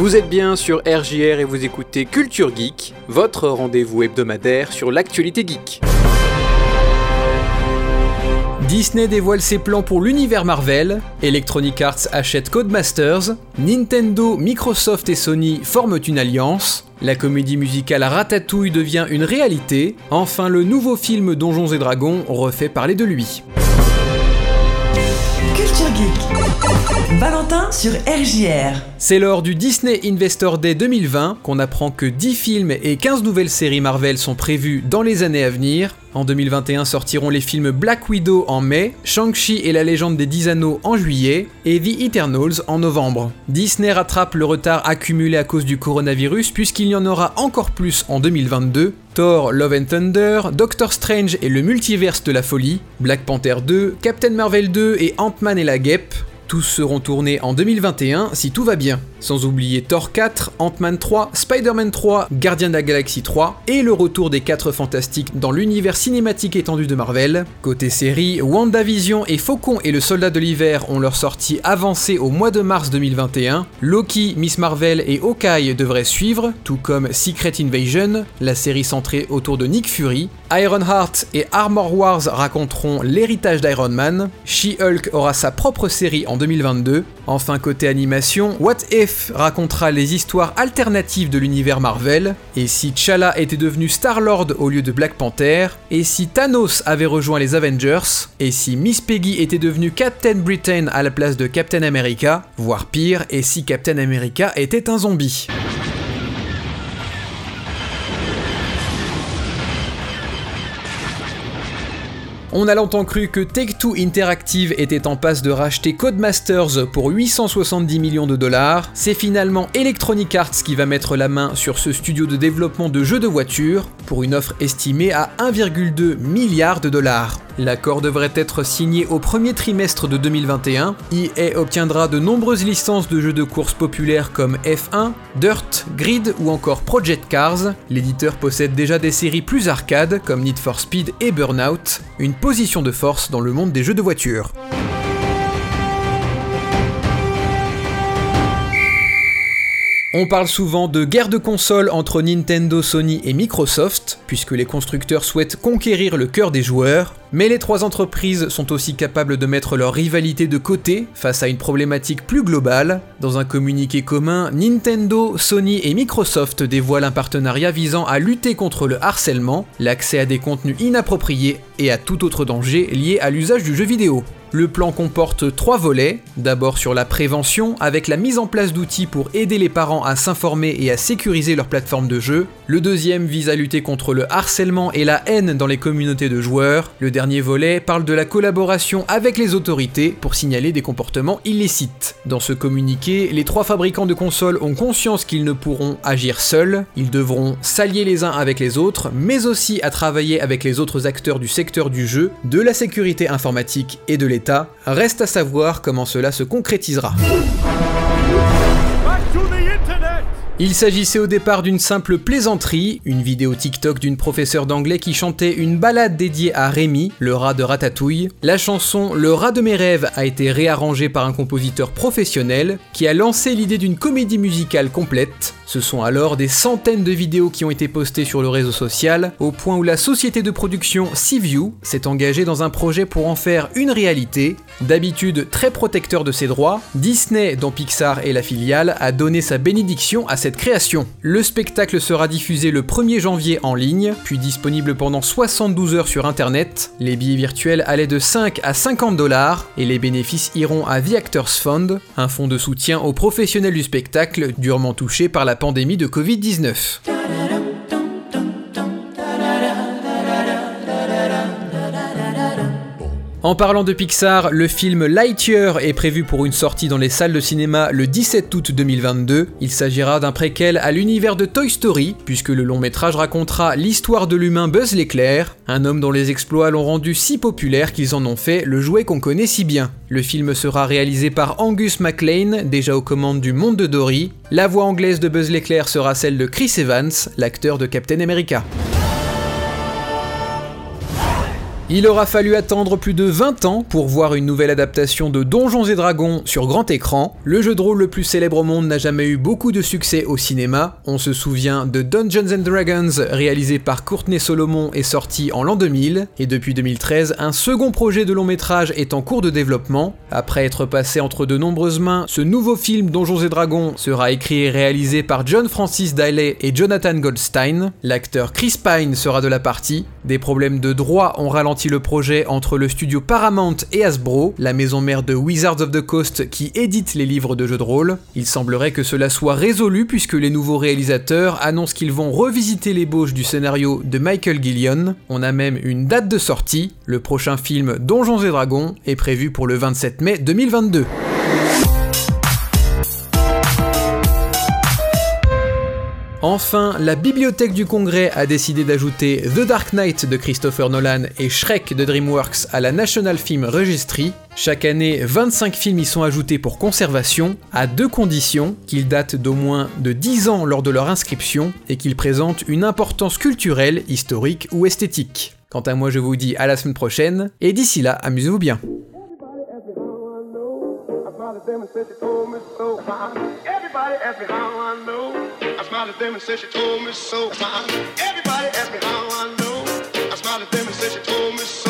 Vous êtes bien sur RJR et vous écoutez Culture Geek, votre rendez-vous hebdomadaire sur l'actualité geek. Disney dévoile ses plans pour l'univers Marvel, Electronic Arts achète Codemasters, Nintendo, Microsoft et Sony forment une alliance, la comédie musicale Ratatouille devient une réalité, enfin le nouveau film Donjons et Dragons refait parler de lui. Valentin sur RJR. C'est lors du Disney Investor Day 2020 qu'on apprend que 10 films et 15 nouvelles séries Marvel sont prévus dans les années à venir. En 2021 sortiront les films Black Widow en mai, Shang-Chi et la légende des 10 anneaux en juillet et The Eternals en novembre. Disney rattrape le retard accumulé à cause du coronavirus puisqu'il y en aura encore plus en 2022. Thor, Love and Thunder, Doctor Strange et le multiverse de la folie, Black Panther 2, Captain Marvel 2 et Ant-Man et la guêpe, tous seront tournés en 2021 si tout va bien. Sans oublier Thor 4, Ant-Man 3, Spider-Man 3, Gardien de la Galaxie 3 et le retour des 4 fantastiques dans l'univers cinématique étendu de Marvel. Côté série, WandaVision et Faucon et le Soldat de l'Hiver ont leur sortie avancée au mois de mars 2021. Loki, Miss Marvel et Hawkeye devraient suivre, tout comme Secret Invasion, la série centrée autour de Nick Fury. Ironheart et Armor Wars raconteront l'héritage d'Iron Man. She-Hulk aura sa propre série en 2022. Enfin, côté animation, What If racontera les histoires alternatives de l'univers Marvel. Et si T'Challa était devenu Star-Lord au lieu de Black Panther. Et si Thanos avait rejoint les Avengers. Et si Miss Peggy était devenue Captain Britain à la place de Captain America. Voire pire, et si Captain America était un zombie. On a longtemps cru que Take-Two Interactive était en passe de racheter Codemasters pour 870 millions de dollars. C'est finalement Electronic Arts qui va mettre la main sur ce studio de développement de jeux de voitures pour une offre estimée à 1,2 milliard de dollars. L'accord devrait être signé au premier trimestre de 2021. EA obtiendra de nombreuses licences de jeux de course populaires comme F1, Dirt, Grid ou encore Project Cars. L'éditeur possède déjà des séries plus arcades comme Need for Speed et Burnout, une position de force dans le monde des jeux de voiture. On parle souvent de guerre de console entre Nintendo, Sony et Microsoft, puisque les constructeurs souhaitent conquérir le cœur des joueurs, mais les trois entreprises sont aussi capables de mettre leur rivalité de côté face à une problématique plus globale. Dans un communiqué commun, Nintendo, Sony et Microsoft dévoilent un partenariat visant à lutter contre le harcèlement, l'accès à des contenus inappropriés et à tout autre danger lié à l'usage du jeu vidéo. Le plan comporte trois volets, d'abord sur la prévention, avec la mise en place d'outils pour aider les parents à s'informer et à sécuriser leur plateforme de jeu. Le deuxième vise à lutter contre le harcèlement et la haine dans les communautés de joueurs. Le dernier volet parle de la collaboration avec les autorités pour signaler des comportements illicites. Dans ce communiqué, les trois fabricants de consoles ont conscience qu'ils ne pourront agir seuls, ils devront s'allier les uns avec les autres, mais aussi à travailler avec les autres acteurs du secteur du jeu, de la sécurité informatique et de l'État Reste à savoir comment cela se concrétisera. Il s'agissait au départ d'une simple plaisanterie, une vidéo TikTok d'une professeure d'anglais qui chantait une balade dédiée à Rémi, le rat de Ratatouille. La chanson Le rat de mes rêves a été réarrangée par un compositeur professionnel qui a lancé l'idée d'une comédie musicale complète. Ce sont alors des centaines de vidéos qui ont été postées sur le réseau social, au point où la société de production Seaview s'est engagée dans un projet pour en faire une réalité. D'habitude très protecteur de ses droits, Disney, dont Pixar est la filiale, a donné sa bénédiction à cette création. Le spectacle sera diffusé le 1er janvier en ligne, puis disponible pendant 72 heures sur internet. Les billets virtuels allaient de 5 à 50 dollars et les bénéfices iront à The Actors Fund, un fonds de soutien aux professionnels du spectacle durement touchés par la pandémie de Covid-19. En parlant de Pixar, le film Lightyear est prévu pour une sortie dans les salles de cinéma le 17 août 2022. Il s'agira d'un préquel à l'univers de Toy Story, puisque le long métrage racontera l'histoire de l'humain Buzz l'éclair, un homme dont les exploits l'ont rendu si populaire qu'ils en ont fait le jouet qu'on connaît si bien. Le film sera réalisé par Angus MacLean, déjà aux commandes du monde de Dory. La voix anglaise de Buzz l'éclair sera celle de Chris Evans, l'acteur de Captain America. Il aura fallu attendre plus de 20 ans pour voir une nouvelle adaptation de Donjons et Dragons sur grand écran. Le jeu de rôle le plus célèbre au monde n'a jamais eu beaucoup de succès au cinéma. On se souvient de Dungeons and Dragons, réalisé par Courtney Solomon et sorti en l'an 2000. Et depuis 2013, un second projet de long métrage est en cours de développement. Après être passé entre de nombreuses mains, ce nouveau film Donjons et Dragons sera écrit et réalisé par John Francis Daley et Jonathan Goldstein. L'acteur Chris Pine sera de la partie. Des problèmes de droit ont ralenti le projet entre le studio Paramount et Hasbro, la maison mère de Wizards of the Coast qui édite les livres de jeux de rôle. Il semblerait que cela soit résolu puisque les nouveaux réalisateurs annoncent qu'ils vont revisiter l'ébauche du scénario de Michael Gillion. On a même une date de sortie. Le prochain film Donjons et Dragons est prévu pour le 27 mai 2022. Enfin, la Bibliothèque du Congrès a décidé d'ajouter The Dark Knight de Christopher Nolan et Shrek de DreamWorks à la National Film Registry. Chaque année, 25 films y sont ajoutés pour conservation, à deux conditions, qu'ils datent d'au moins de 10 ans lors de leur inscription et qu'ils présentent une importance culturelle, historique ou esthétique. Quant à moi, je vous dis à la semaine prochaine, et d'ici là, amusez-vous bien. Smiled at them and said she told me so. Everybody asked me how I know. I smiled at them and said she told me so.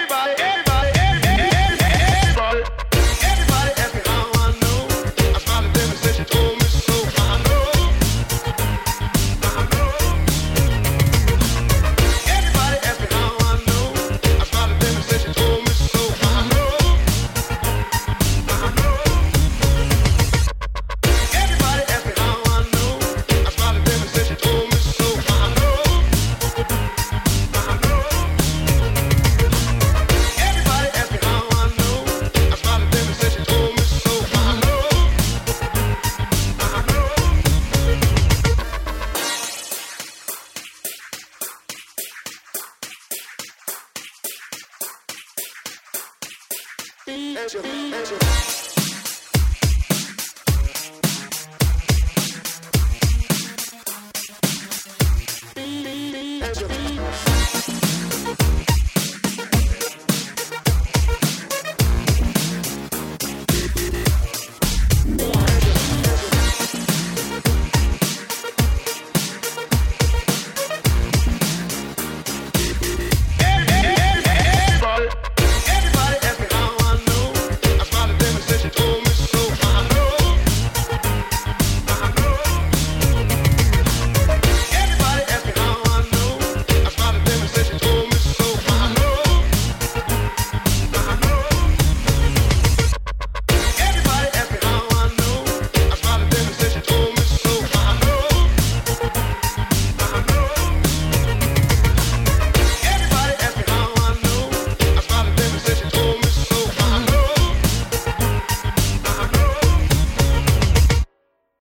Angela.